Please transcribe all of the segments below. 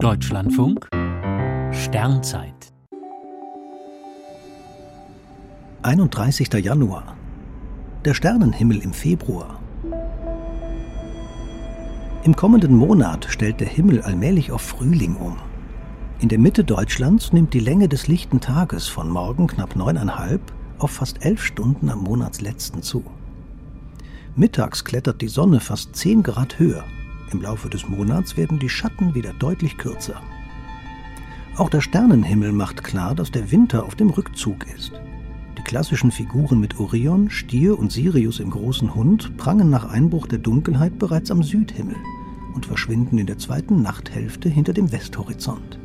Deutschlandfunk Sternzeit 31. Januar Der Sternenhimmel im Februar Im kommenden Monat stellt der Himmel allmählich auf Frühling um. In der Mitte Deutschlands nimmt die Länge des lichten Tages von morgen knapp neuneinhalb auf fast elf Stunden am Monatsletzten zu. Mittags klettert die Sonne fast 10 Grad höher. Im Laufe des Monats werden die Schatten wieder deutlich kürzer. Auch der Sternenhimmel macht klar, dass der Winter auf dem Rückzug ist. Die klassischen Figuren mit Orion, Stier und Sirius im großen Hund prangen nach Einbruch der Dunkelheit bereits am Südhimmel und verschwinden in der zweiten Nachthälfte hinter dem Westhorizont.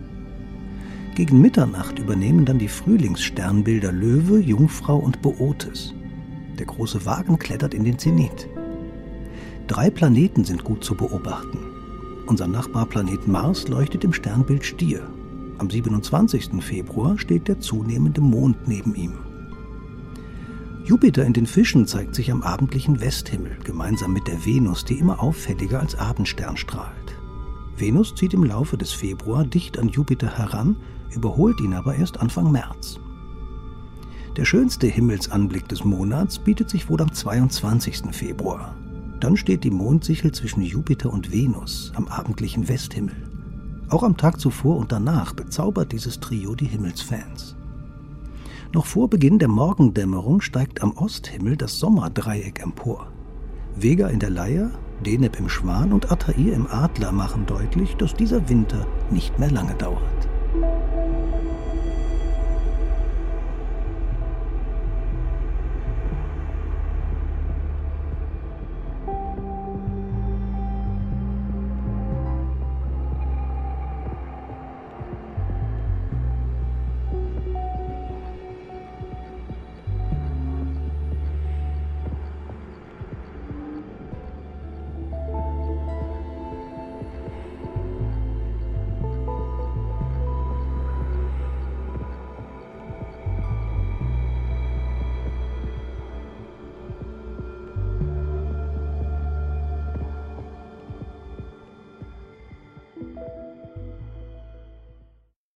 Gegen Mitternacht übernehmen dann die Frühlingssternbilder Löwe, Jungfrau und Bootes. Der große Wagen klettert in den Zenit. Drei Planeten sind gut zu beobachten. Unser Nachbarplanet Mars leuchtet im Sternbild Stier. Am 27. Februar steht der zunehmende Mond neben ihm. Jupiter in den Fischen zeigt sich am abendlichen Westhimmel, gemeinsam mit der Venus, die immer auffälliger als Abendstern strahlt. Venus zieht im Laufe des Februar dicht an Jupiter heran, überholt ihn aber erst Anfang März. Der schönste Himmelsanblick des Monats bietet sich wohl am 22. Februar. Dann steht die Mondsichel zwischen Jupiter und Venus am abendlichen Westhimmel. Auch am Tag zuvor und danach bezaubert dieses Trio die Himmelsfans. Noch vor Beginn der Morgendämmerung steigt am Osthimmel das Sommerdreieck empor. Vega in der Leier, Deneb im Schwan und Altair im Adler machen deutlich, dass dieser Winter nicht mehr lange dauert.